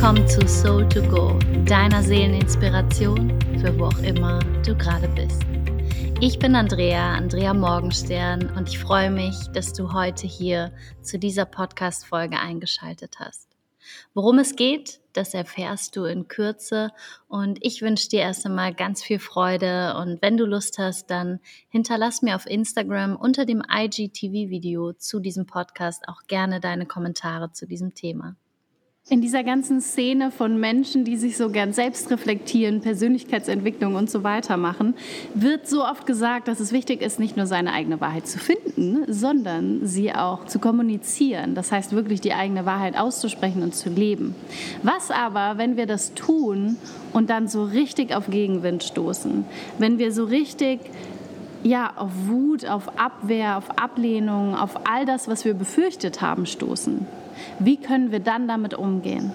willkommen zu Soul to Go, deiner Seeleninspiration für wo auch immer du gerade bist. Ich bin Andrea, Andrea Morgenstern und ich freue mich, dass du heute hier zu dieser Podcast-Folge eingeschaltet hast. Worum es geht, das erfährst du in Kürze und ich wünsche dir erst einmal ganz viel Freude und wenn du Lust hast, dann hinterlass mir auf Instagram unter dem IGTV-Video zu diesem Podcast auch gerne deine Kommentare zu diesem Thema. In dieser ganzen Szene von Menschen, die sich so gern selbst reflektieren, Persönlichkeitsentwicklung und so weiter machen, wird so oft gesagt, dass es wichtig ist, nicht nur seine eigene Wahrheit zu finden, sondern sie auch zu kommunizieren. Das heißt wirklich die eigene Wahrheit auszusprechen und zu leben. Was aber, wenn wir das tun und dann so richtig auf Gegenwind stoßen, wenn wir so richtig ja, auf Wut, auf Abwehr, auf Ablehnung, auf all das, was wir befürchtet haben, stoßen? Wie können wir dann damit umgehen?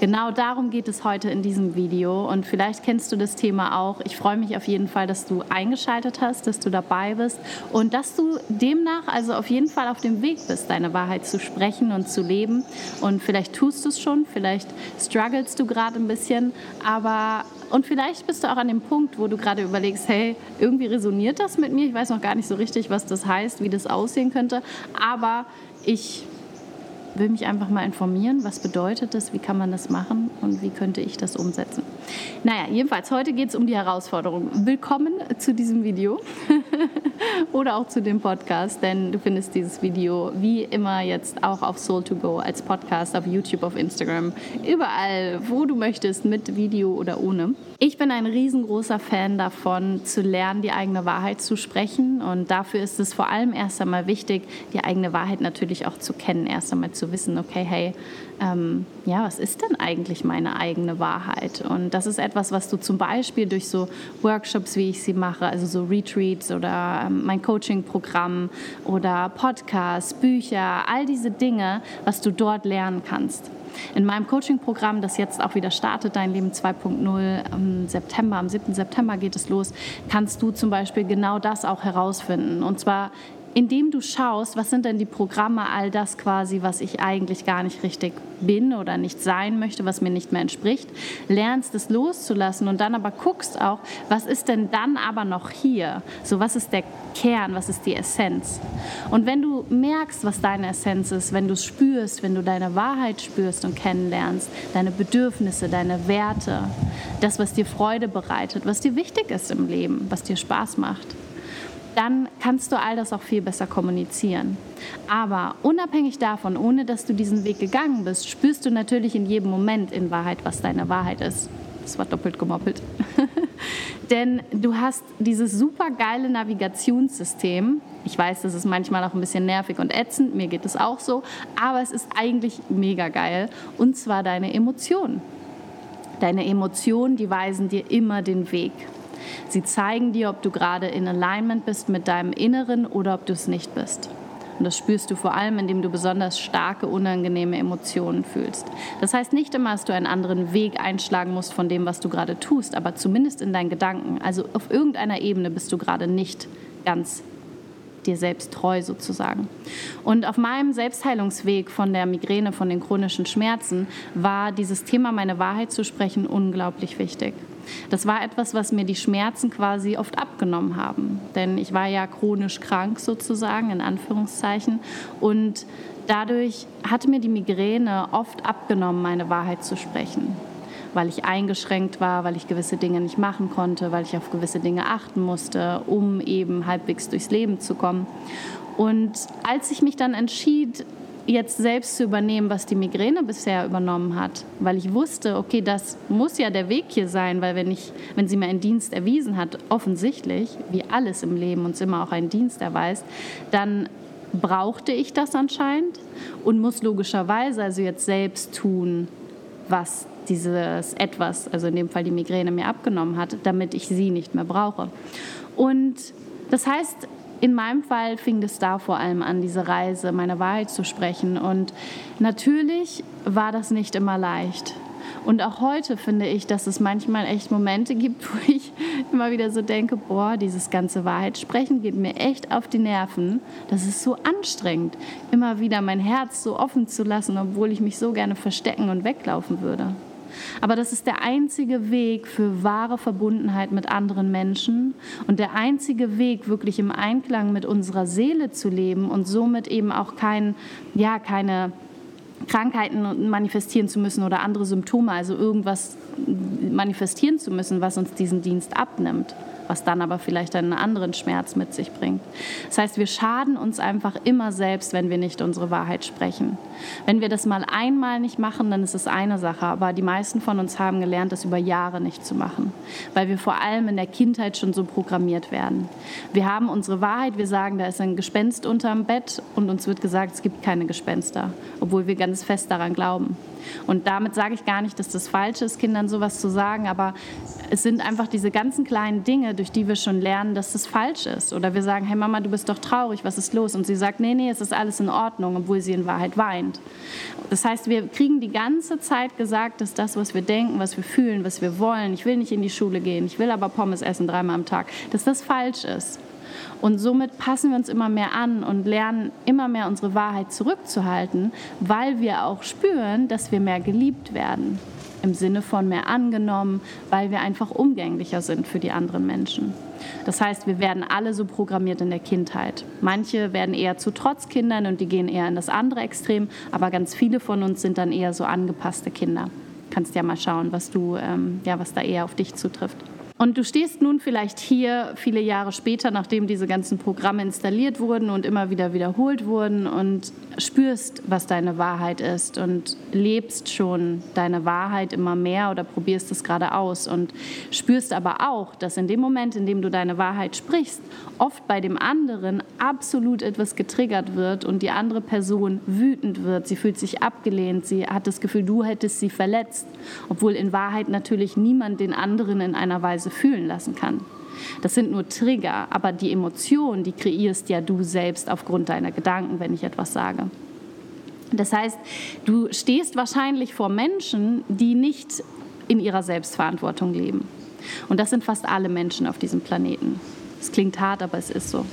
Genau darum geht es heute in diesem Video und vielleicht kennst du das Thema auch. Ich freue mich auf jeden Fall, dass du eingeschaltet hast, dass du dabei bist und dass du demnach also auf jeden Fall auf dem Weg bist, deine Wahrheit zu sprechen und zu leben. Und vielleicht tust du es schon, vielleicht strugglest du gerade ein bisschen, aber und vielleicht bist du auch an dem Punkt, wo du gerade überlegst, hey, irgendwie resoniert das mit mir. Ich weiß noch gar nicht so richtig, was das heißt, wie das aussehen könnte, aber ich will mich einfach mal informieren, was bedeutet das, wie kann man das machen und wie könnte ich das umsetzen. Naja, jedenfalls, heute geht es um die Herausforderung. Willkommen zu diesem Video oder auch zu dem Podcast, denn du findest dieses Video wie immer jetzt auch auf Soul2Go als Podcast, auf YouTube, auf Instagram, überall, wo du möchtest, mit Video oder ohne. Ich bin ein riesengroßer Fan davon, zu lernen, die eigene Wahrheit zu sprechen und dafür ist es vor allem erst einmal wichtig, die eigene Wahrheit natürlich auch zu kennen, erst einmal zu wissen, okay, hey, ähm, ja, was ist denn eigentlich meine eigene Wahrheit? Und das ist etwas, was du zum Beispiel durch so Workshops, wie ich sie mache, also so Retreats oder ähm, mein Coaching-Programm oder Podcasts, Bücher, all diese Dinge, was du dort lernen kannst. In meinem Coaching-Programm, das jetzt auch wieder startet, Dein Leben 2.0, im September, am 7. September geht es los, kannst du zum Beispiel genau das auch herausfinden. Und zwar indem du schaust, was sind denn die Programme, all das quasi, was ich eigentlich gar nicht richtig bin oder nicht sein möchte, was mir nicht mehr entspricht, lernst es loszulassen und dann aber guckst auch, was ist denn dann aber noch hier? So, was ist der Kern, was ist die Essenz? Und wenn du merkst, was deine Essenz ist, wenn du es spürst, wenn du deine Wahrheit spürst und kennenlernst, deine Bedürfnisse, deine Werte, das, was dir Freude bereitet, was dir wichtig ist im Leben, was dir Spaß macht, dann kannst du all das auch viel besser kommunizieren. Aber unabhängig davon, ohne dass du diesen Weg gegangen bist, spürst du natürlich in jedem Moment in Wahrheit, was deine Wahrheit ist. Das war doppelt gemoppelt. Denn du hast dieses super geile Navigationssystem. Ich weiß, das ist manchmal auch ein bisschen nervig und ätzend, mir geht es auch so, aber es ist eigentlich mega geil. Und zwar deine Emotionen. Deine Emotionen, die weisen dir immer den Weg. Sie zeigen dir, ob du gerade in Alignment bist mit deinem Inneren oder ob du es nicht bist. Und das spürst du vor allem, indem du besonders starke, unangenehme Emotionen fühlst. Das heißt nicht immer, dass du einen anderen Weg einschlagen musst von dem, was du gerade tust, aber zumindest in deinen Gedanken. Also auf irgendeiner Ebene bist du gerade nicht ganz dir selbst treu sozusagen. Und auf meinem Selbstheilungsweg von der Migräne, von den chronischen Schmerzen, war dieses Thema, meine Wahrheit zu sprechen, unglaublich wichtig. Das war etwas, was mir die Schmerzen quasi oft abgenommen haben. Denn ich war ja chronisch krank sozusagen, in Anführungszeichen. Und dadurch hatte mir die Migräne oft abgenommen, meine Wahrheit zu sprechen. Weil ich eingeschränkt war, weil ich gewisse Dinge nicht machen konnte, weil ich auf gewisse Dinge achten musste, um eben halbwegs durchs Leben zu kommen. Und als ich mich dann entschied, jetzt selbst zu übernehmen, was die Migräne bisher übernommen hat, weil ich wusste, okay, das muss ja der Weg hier sein, weil wenn ich, wenn sie mir einen Dienst erwiesen hat, offensichtlich, wie alles im Leben uns immer auch einen Dienst erweist, dann brauchte ich das anscheinend und muss logischerweise also jetzt selbst tun, was dieses etwas, also in dem Fall die Migräne mir abgenommen hat, damit ich sie nicht mehr brauche. Und das heißt, in meinem Fall fing es da vor allem an, diese Reise, meine Wahrheit zu sprechen. Und natürlich war das nicht immer leicht. Und auch heute finde ich, dass es manchmal echt Momente gibt, wo ich immer wieder so denke, boah, dieses ganze Wahrheitssprechen geht mir echt auf die Nerven. Das ist so anstrengend, immer wieder mein Herz so offen zu lassen, obwohl ich mich so gerne verstecken und weglaufen würde. Aber das ist der einzige Weg für wahre Verbundenheit mit anderen Menschen und der einzige Weg, wirklich im Einklang mit unserer Seele zu leben und somit eben auch kein, ja, keine Krankheiten manifestieren zu müssen oder andere Symptome, also irgendwas manifestieren zu müssen, was uns diesen Dienst abnimmt was dann aber vielleicht einen anderen Schmerz mit sich bringt. Das heißt, wir schaden uns einfach immer selbst, wenn wir nicht unsere Wahrheit sprechen. Wenn wir das mal einmal nicht machen, dann ist es eine Sache, aber die meisten von uns haben gelernt, das über Jahre nicht zu machen, weil wir vor allem in der Kindheit schon so programmiert werden. Wir haben unsere Wahrheit, wir sagen, da ist ein Gespenst unterm Bett und uns wird gesagt, es gibt keine Gespenster, obwohl wir ganz fest daran glauben. Und damit sage ich gar nicht, dass das falsch ist, Kindern sowas zu sagen, aber es sind einfach diese ganzen kleinen Dinge, durch die wir schon lernen, dass das falsch ist. Oder wir sagen, hey Mama, du bist doch traurig, was ist los? Und sie sagt, nee, nee, es ist alles in Ordnung, obwohl sie in Wahrheit weint. Das heißt, wir kriegen die ganze Zeit gesagt, dass das, was wir denken, was wir fühlen, was wir wollen, ich will nicht in die Schule gehen, ich will aber Pommes essen dreimal am Tag, dass das falsch ist. Und somit passen wir uns immer mehr an und lernen immer mehr unsere Wahrheit zurückzuhalten, weil wir auch spüren, dass wir mehr geliebt werden. Im Sinne von mehr angenommen, weil wir einfach umgänglicher sind für die anderen Menschen. Das heißt, wir werden alle so programmiert in der Kindheit. Manche werden eher zu Trotzkindern und die gehen eher in das andere Extrem, aber ganz viele von uns sind dann eher so angepasste Kinder. Kannst ja mal schauen, was du, ähm, ja, was da eher auf dich zutrifft. Und du stehst nun vielleicht hier viele Jahre später, nachdem diese ganzen Programme installiert wurden und immer wieder wiederholt wurden und spürst, was deine Wahrheit ist und lebst schon deine Wahrheit immer mehr oder probierst es gerade aus und spürst aber auch, dass in dem Moment, in dem du deine Wahrheit sprichst, oft bei dem anderen absolut etwas getriggert wird und die andere Person wütend wird. Sie fühlt sich abgelehnt, sie hat das Gefühl, du hättest sie verletzt, obwohl in Wahrheit natürlich niemand den anderen in einer Weise fühlen lassen kann. Das sind nur Trigger, aber die Emotion, die kreierst ja du selbst aufgrund deiner Gedanken, wenn ich etwas sage. Das heißt, du stehst wahrscheinlich vor Menschen, die nicht in ihrer Selbstverantwortung leben. Und das sind fast alle Menschen auf diesem Planeten. Es klingt hart, aber es ist so.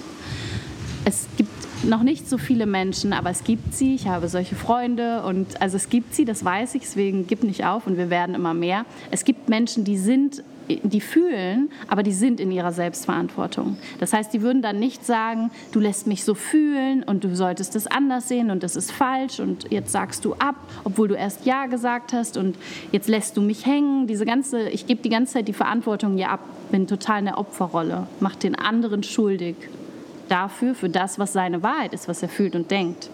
Es gibt noch nicht so viele Menschen, aber es gibt sie. Ich habe solche Freunde und also es gibt sie, das weiß ich, deswegen gib nicht auf und wir werden immer mehr. Es gibt Menschen, die sind die fühlen, aber die sind in ihrer Selbstverantwortung. Das heißt, die würden dann nicht sagen, du lässt mich so fühlen und du solltest es anders sehen und das ist falsch und jetzt sagst du ab, obwohl du erst ja gesagt hast und jetzt lässt du mich hängen. Diese ganze, ich gebe die ganze Zeit die Verantwortung ja ab, bin total in der Opferrolle, mache den anderen schuldig dafür, für das, was seine Wahrheit ist, was er fühlt und denkt.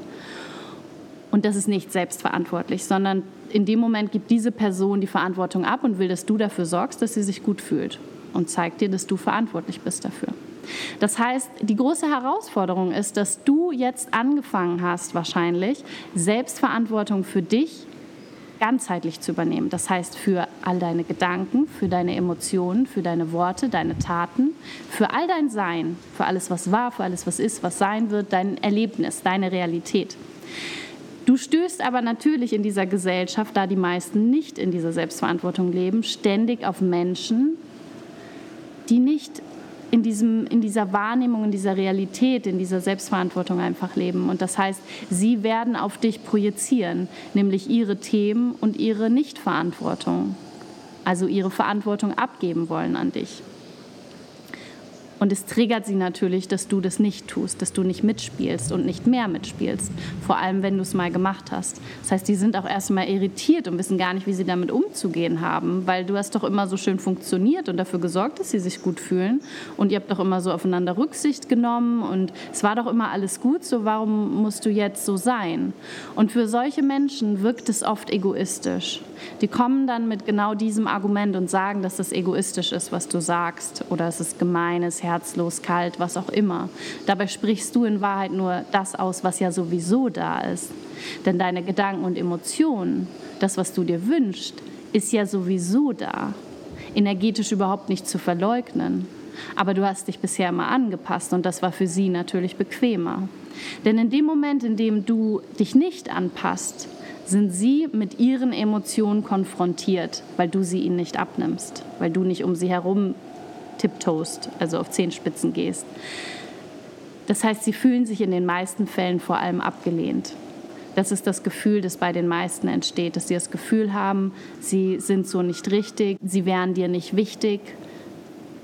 Und das ist nicht selbstverantwortlich, sondern in dem Moment gibt diese Person die Verantwortung ab und will, dass du dafür sorgst, dass sie sich gut fühlt und zeigt dir, dass du verantwortlich bist dafür. Das heißt, die große Herausforderung ist, dass du jetzt angefangen hast, wahrscheinlich Selbstverantwortung für dich ganzheitlich zu übernehmen. Das heißt, für all deine Gedanken, für deine Emotionen, für deine Worte, deine Taten, für all dein Sein, für alles, was war, für alles, was ist, was sein wird, dein Erlebnis, deine Realität. Du stößt aber natürlich in dieser Gesellschaft, da die meisten nicht in dieser Selbstverantwortung leben, ständig auf Menschen, die nicht in, diesem, in dieser Wahrnehmung, in dieser Realität, in dieser Selbstverantwortung einfach leben. Und das heißt, sie werden auf dich projizieren, nämlich ihre Themen und ihre Nichtverantwortung, also ihre Verantwortung abgeben wollen an dich. Und es triggert sie natürlich, dass du das nicht tust, dass du nicht mitspielst und nicht mehr mitspielst. Vor allem, wenn du es mal gemacht hast. Das heißt, die sind auch erstmal irritiert und wissen gar nicht, wie sie damit umzugehen haben, weil du hast doch immer so schön funktioniert und dafür gesorgt, dass sie sich gut fühlen. Und ihr habt doch immer so aufeinander Rücksicht genommen und es war doch immer alles gut, so warum musst du jetzt so sein? Und für solche Menschen wirkt es oft egoistisch. Die kommen dann mit genau diesem Argument und sagen, dass das egoistisch ist, was du sagst oder es ist gemeines, herzlos, kalt, was auch immer. Dabei sprichst du in Wahrheit nur das aus, was ja sowieso da ist. Denn deine Gedanken und Emotionen, das, was du dir wünschst, ist ja sowieso da. Energetisch überhaupt nicht zu verleugnen. Aber du hast dich bisher immer angepasst und das war für sie natürlich bequemer. Denn in dem Moment, in dem du dich nicht anpasst, sind sie mit ihren Emotionen konfrontiert, weil du sie ihnen nicht abnimmst, weil du nicht um sie herum tipptoast, also auf Zehenspitzen gehst. Das heißt, sie fühlen sich in den meisten Fällen vor allem abgelehnt. Das ist das Gefühl, das bei den meisten entsteht, dass sie das Gefühl haben, sie sind so nicht richtig, sie wären dir nicht wichtig,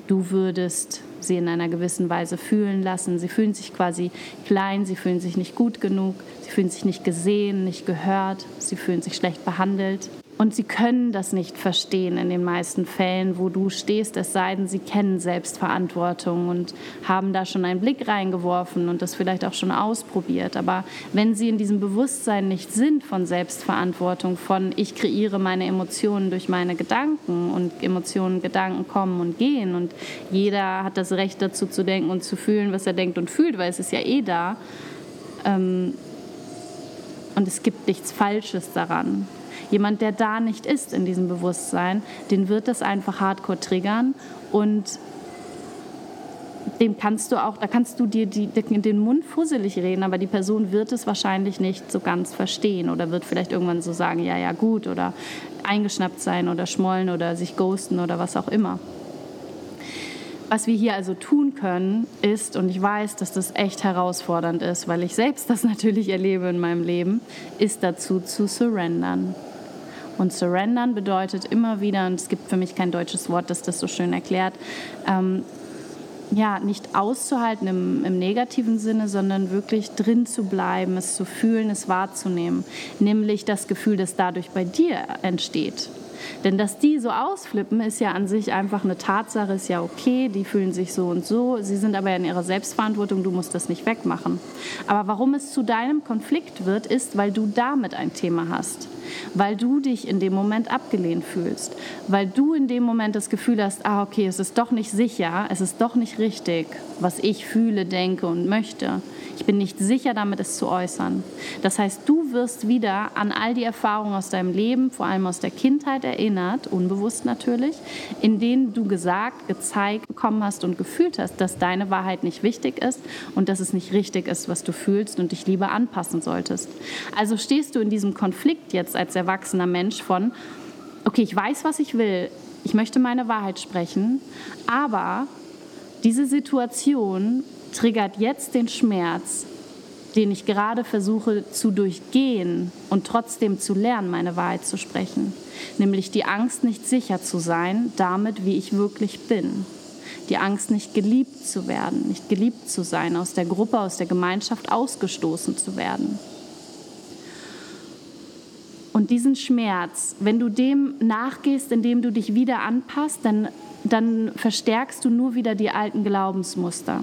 du würdest sie in einer gewissen Weise fühlen lassen. Sie fühlen sich quasi klein, sie fühlen sich nicht gut genug, sie fühlen sich nicht gesehen, nicht gehört, sie fühlen sich schlecht behandelt. Und sie können das nicht verstehen in den meisten Fällen, wo du stehst, es sei denn, sie kennen Selbstverantwortung und haben da schon einen Blick reingeworfen und das vielleicht auch schon ausprobiert. Aber wenn sie in diesem Bewusstsein nicht sind von Selbstverantwortung, von ich kreiere meine Emotionen durch meine Gedanken und Emotionen, Gedanken kommen und gehen und jeder hat das Recht dazu zu denken und zu fühlen, was er denkt und fühlt, weil es ist ja eh da. Ähm, und es gibt nichts Falsches daran. Jemand, der da nicht ist in diesem Bewusstsein, den wird das einfach hardcore triggern und dem kannst du auch, da kannst du dir die, den Mund fusselig reden, aber die Person wird es wahrscheinlich nicht so ganz verstehen oder wird vielleicht irgendwann so sagen, ja, ja, gut oder eingeschnappt sein oder schmollen oder sich ghosten oder was auch immer. Was wir hier also tun können, ist, und ich weiß, dass das echt herausfordernd ist, weil ich selbst das natürlich erlebe in meinem Leben, ist dazu zu surrendern. Und surrendern bedeutet immer wieder, und es gibt für mich kein deutsches Wort, das das so schön erklärt, ähm, ja, nicht auszuhalten im, im, negativen Sinne, sondern wirklich drin zu bleiben, es zu fühlen, es wahrzunehmen. Nämlich das Gefühl, das dadurch bei dir entsteht. Denn dass die so ausflippen, ist ja an sich einfach eine Tatsache, ist ja okay, die fühlen sich so und so, sie sind aber in ihrer Selbstverantwortung, du musst das nicht wegmachen. Aber warum es zu deinem Konflikt wird, ist, weil du damit ein Thema hast. Weil du dich in dem Moment abgelehnt fühlst. Weil du in dem Moment das Gefühl hast, ah, okay, es ist doch nicht sicher, es ist doch nicht richtig, was ich fühle, denke und möchte. Ich bin nicht sicher damit, es zu äußern. Das heißt, du wirst wieder an all die Erfahrungen aus deinem Leben, vor allem aus der Kindheit erinnert, unbewusst natürlich, in denen du gesagt, gezeigt bekommen hast und gefühlt hast, dass deine Wahrheit nicht wichtig ist und dass es nicht richtig ist, was du fühlst und dich lieber anpassen solltest. Also stehst du in diesem Konflikt jetzt als erwachsener Mensch von, okay, ich weiß, was ich will, ich möchte meine Wahrheit sprechen, aber diese Situation triggert jetzt den Schmerz, den ich gerade versuche zu durchgehen und trotzdem zu lernen, meine Wahrheit zu sprechen. Nämlich die Angst, nicht sicher zu sein, damit, wie ich wirklich bin. Die Angst, nicht geliebt zu werden, nicht geliebt zu sein, aus der Gruppe, aus der Gemeinschaft ausgestoßen zu werden. Und diesen Schmerz, wenn du dem nachgehst, indem du dich wieder anpasst, dann, dann verstärkst du nur wieder die alten Glaubensmuster.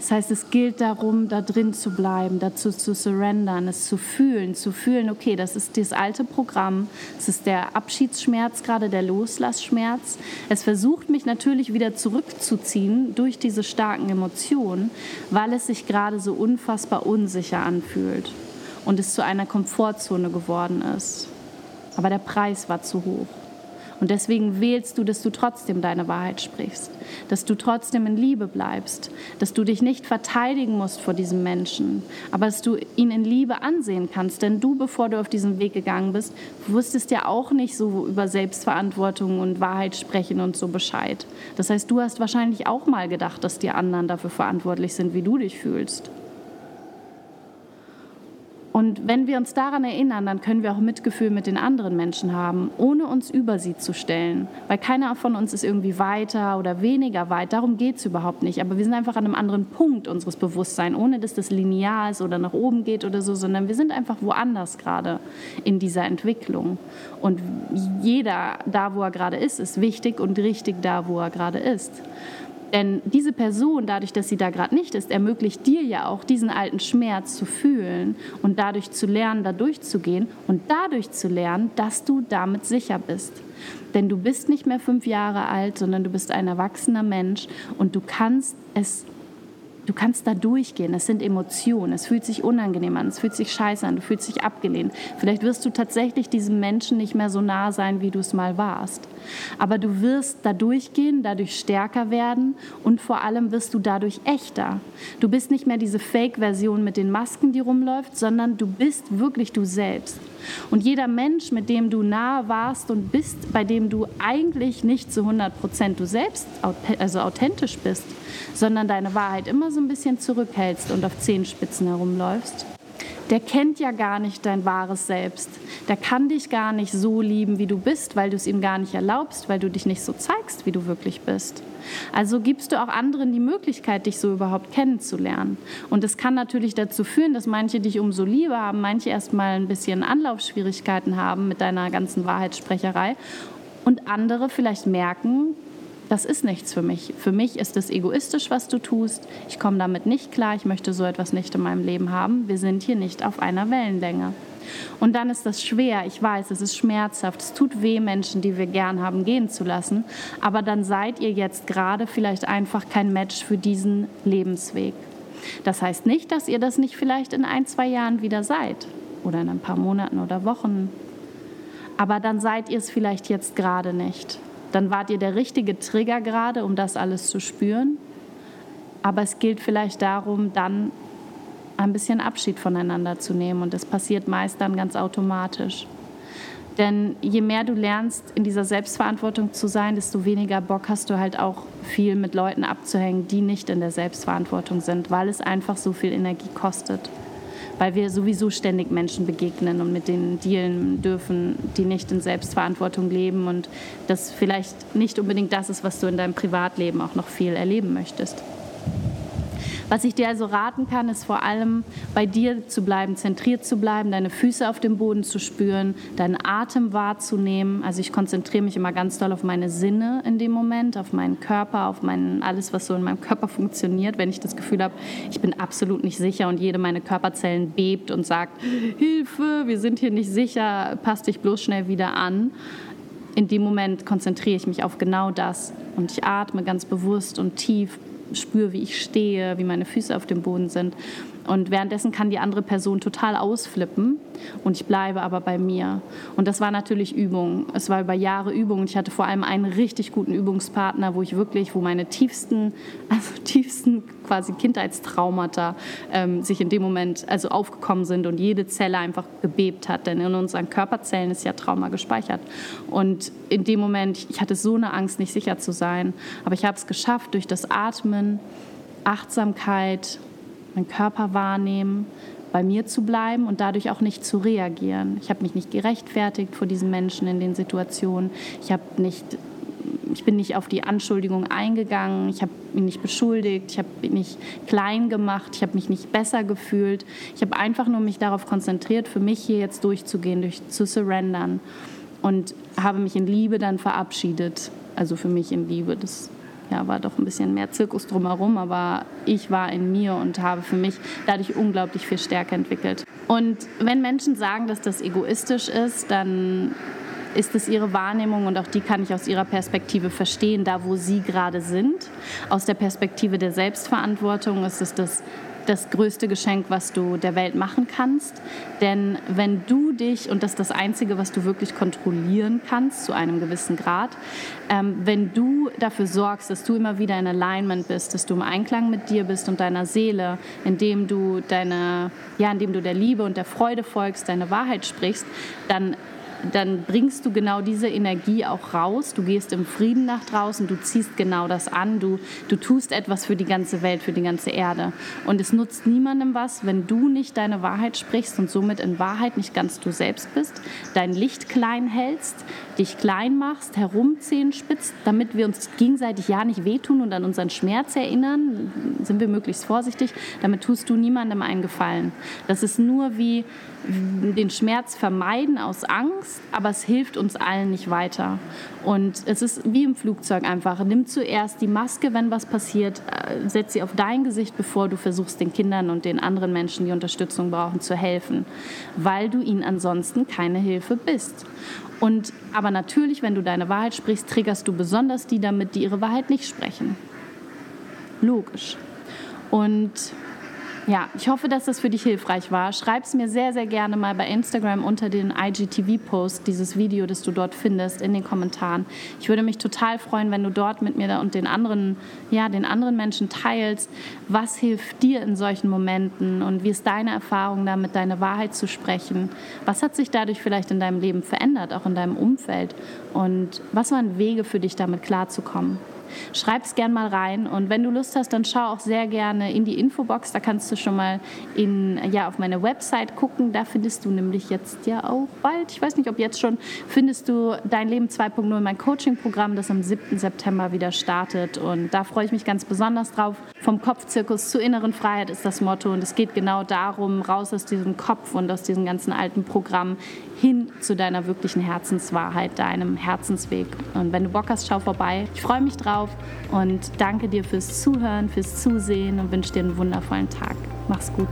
Das heißt, es gilt darum, da drin zu bleiben, dazu zu surrendern, es zu fühlen, zu fühlen, okay, das ist das alte Programm, es ist der Abschiedsschmerz, gerade der Loslassschmerz. Es versucht mich natürlich wieder zurückzuziehen durch diese starken Emotionen, weil es sich gerade so unfassbar unsicher anfühlt und es zu einer Komfortzone geworden ist. Aber der Preis war zu hoch. Und deswegen wählst du, dass du trotzdem deine Wahrheit sprichst, dass du trotzdem in Liebe bleibst, dass du dich nicht verteidigen musst vor diesem Menschen, aber dass du ihn in Liebe ansehen kannst. Denn du, bevor du auf diesen Weg gegangen bist, wusstest ja auch nicht so über Selbstverantwortung und Wahrheit sprechen und so Bescheid. Das heißt, du hast wahrscheinlich auch mal gedacht, dass die anderen dafür verantwortlich sind, wie du dich fühlst. Und wenn wir uns daran erinnern, dann können wir auch Mitgefühl mit den anderen Menschen haben, ohne uns über sie zu stellen. Weil keiner von uns ist irgendwie weiter oder weniger weit. Darum geht es überhaupt nicht. Aber wir sind einfach an einem anderen Punkt unseres Bewusstseins, ohne dass das linear ist oder nach oben geht oder so, sondern wir sind einfach woanders gerade in dieser Entwicklung. Und jeder da, wo er gerade ist, ist wichtig und richtig da, wo er gerade ist. Denn diese Person, dadurch, dass sie da gerade nicht ist, ermöglicht dir ja auch, diesen alten Schmerz zu fühlen und dadurch zu lernen, da durchzugehen und dadurch zu lernen, dass du damit sicher bist. Denn du bist nicht mehr fünf Jahre alt, sondern du bist ein erwachsener Mensch und du kannst es Du kannst da durchgehen. Es sind Emotionen. Es fühlt sich unangenehm an. Es fühlt sich scheiße an. Du fühlst dich abgelehnt. Vielleicht wirst du tatsächlich diesem Menschen nicht mehr so nah sein, wie du es mal warst. Aber du wirst da durchgehen, dadurch stärker werden und vor allem wirst du dadurch echter. Du bist nicht mehr diese Fake-Version mit den Masken, die rumläuft, sondern du bist wirklich du selbst. Und jeder Mensch, mit dem du nahe warst und bist, bei dem du eigentlich nicht zu 100 Prozent du selbst, also authentisch bist, sondern deine Wahrheit immer so ein bisschen zurückhältst und auf Zehenspitzen herumläufst, der kennt ja gar nicht dein wahres Selbst. Der kann dich gar nicht so lieben, wie du bist, weil du es ihm gar nicht erlaubst, weil du dich nicht so zeigst, wie du wirklich bist. Also gibst du auch anderen die Möglichkeit, dich so überhaupt kennenzulernen. Und es kann natürlich dazu führen, dass manche dich umso lieber haben, manche erstmal ein bisschen Anlaufschwierigkeiten haben mit deiner ganzen Wahrheitssprecherei und andere vielleicht merken, das ist nichts für mich. Für mich ist es egoistisch, was du tust. Ich komme damit nicht klar. Ich möchte so etwas nicht in meinem Leben haben. Wir sind hier nicht auf einer Wellenlänge. Und dann ist das schwer. Ich weiß, es ist schmerzhaft. Es tut weh, Menschen, die wir gern haben, gehen zu lassen. Aber dann seid ihr jetzt gerade vielleicht einfach kein Match für diesen Lebensweg. Das heißt nicht, dass ihr das nicht vielleicht in ein, zwei Jahren wieder seid. Oder in ein paar Monaten oder Wochen. Aber dann seid ihr es vielleicht jetzt gerade nicht dann wart ihr der richtige Trigger gerade, um das alles zu spüren. Aber es gilt vielleicht darum, dann ein bisschen Abschied voneinander zu nehmen. Und das passiert meist dann ganz automatisch. Denn je mehr du lernst, in dieser Selbstverantwortung zu sein, desto weniger Bock hast du halt auch viel mit Leuten abzuhängen, die nicht in der Selbstverantwortung sind, weil es einfach so viel Energie kostet weil wir sowieso ständig Menschen begegnen und mit denen dealen dürfen, die nicht in Selbstverantwortung leben und das vielleicht nicht unbedingt das ist, was du in deinem Privatleben auch noch viel erleben möchtest. Was ich dir also raten kann, ist vor allem bei dir zu bleiben, zentriert zu bleiben, deine Füße auf dem Boden zu spüren, deinen Atem wahrzunehmen. Also ich konzentriere mich immer ganz doll auf meine Sinne in dem Moment, auf meinen Körper, auf mein, alles, was so in meinem Körper funktioniert. Wenn ich das Gefühl habe, ich bin absolut nicht sicher und jede meiner Körperzellen bebt und sagt, Hilfe, wir sind hier nicht sicher, passt dich bloß schnell wieder an in dem Moment konzentriere ich mich auf genau das und ich atme ganz bewusst und tief spüre, wie ich stehe, wie meine Füße auf dem Boden sind. Und währenddessen kann die andere Person total ausflippen und ich bleibe aber bei mir. Und das war natürlich Übung. Es war über Jahre Übung. Ich hatte vor allem einen richtig guten Übungspartner, wo ich wirklich, wo meine tiefsten, also tiefsten quasi Kindheitstraumata ähm, sich in dem Moment also aufgekommen sind und jede Zelle einfach gebebt hat. Denn in unseren Körperzellen ist ja Trauma gespeichert. Und in dem Moment, ich hatte so eine Angst, nicht sicher zu sein. Aber ich habe es geschafft durch das Atmen, Achtsamkeit, meinen Körper wahrnehmen, bei mir zu bleiben und dadurch auch nicht zu reagieren. Ich habe mich nicht gerechtfertigt vor diesen Menschen in den Situationen. Ich habe nicht ich bin nicht auf die Anschuldigung eingegangen, ich habe ihn nicht beschuldigt, ich habe ihn nicht klein gemacht, ich habe mich nicht besser gefühlt. Ich habe einfach nur mich darauf konzentriert, für mich hier jetzt durchzugehen, durch, zu surrendern und habe mich in Liebe dann verabschiedet. Also für mich in Liebe. Das ja, war doch ein bisschen mehr Zirkus drumherum, aber ich war in mir und habe für mich dadurch unglaublich viel Stärke entwickelt. Und wenn Menschen sagen, dass das egoistisch ist, dann ist es ihre Wahrnehmung und auch die kann ich aus ihrer Perspektive verstehen, da wo sie gerade sind. Aus der Perspektive der Selbstverantwortung ist es das das größte Geschenk, was du der Welt machen kannst. Denn wenn du dich, und das ist das Einzige, was du wirklich kontrollieren kannst, zu einem gewissen Grad, ähm, wenn du dafür sorgst, dass du immer wieder in Alignment bist, dass du im Einklang mit dir bist und deiner Seele, indem du deine, ja, indem du der Liebe und der Freude folgst, deine Wahrheit sprichst, dann dann bringst du genau diese Energie auch raus. Du gehst im Frieden nach draußen, du ziehst genau das an, du, du tust etwas für die ganze Welt, für die ganze Erde. Und es nutzt niemandem was, wenn du nicht deine Wahrheit sprichst und somit in Wahrheit nicht ganz du selbst bist, dein Licht klein hältst, dich klein machst, herumzehen spitzt, damit wir uns gegenseitig ja nicht wehtun und an unseren Schmerz erinnern, sind wir möglichst vorsichtig, damit tust du niemandem einen Gefallen. Das ist nur wie den Schmerz vermeiden aus Angst, aber es hilft uns allen nicht weiter. Und es ist wie im Flugzeug einfach. Nimm zuerst die Maske, wenn was passiert, äh, setz sie auf dein Gesicht, bevor du versuchst, den Kindern und den anderen Menschen, die Unterstützung brauchen, zu helfen, weil du ihnen ansonsten keine Hilfe bist. Und aber natürlich, wenn du deine Wahrheit sprichst, triggerst du besonders die damit, die ihre Wahrheit nicht sprechen. Logisch. Und ja, ich hoffe, dass das für dich hilfreich war. Schreib es mir sehr, sehr gerne mal bei Instagram unter den IGTV-Post, dieses Video, das du dort findest, in den Kommentaren. Ich würde mich total freuen, wenn du dort mit mir und den anderen, ja, den anderen Menschen teilst, was hilft dir in solchen Momenten und wie ist deine Erfahrung damit, deine Wahrheit zu sprechen. Was hat sich dadurch vielleicht in deinem Leben verändert, auch in deinem Umfeld? Und was waren Wege für dich, damit klarzukommen? Schreib es gern mal rein und wenn du Lust hast, dann schau auch sehr gerne in die Infobox. Da kannst du schon mal in, ja, auf meine Website gucken. Da findest du nämlich jetzt ja auch bald, ich weiß nicht, ob jetzt schon, findest du Dein Leben 2.0, mein Coaching-Programm, das am 7. September wieder startet. Und da freue ich mich ganz besonders drauf. Vom Kopfzirkus zur inneren Freiheit ist das Motto. Und es geht genau darum, raus aus diesem Kopf und aus diesem ganzen alten Programm hin zu deiner wirklichen Herzenswahrheit, deinem Herzensweg. Und wenn du Bock hast, schau vorbei. Ich freue mich drauf und danke dir fürs Zuhören, fürs Zusehen und wünsche dir einen wundervollen Tag. Mach's gut.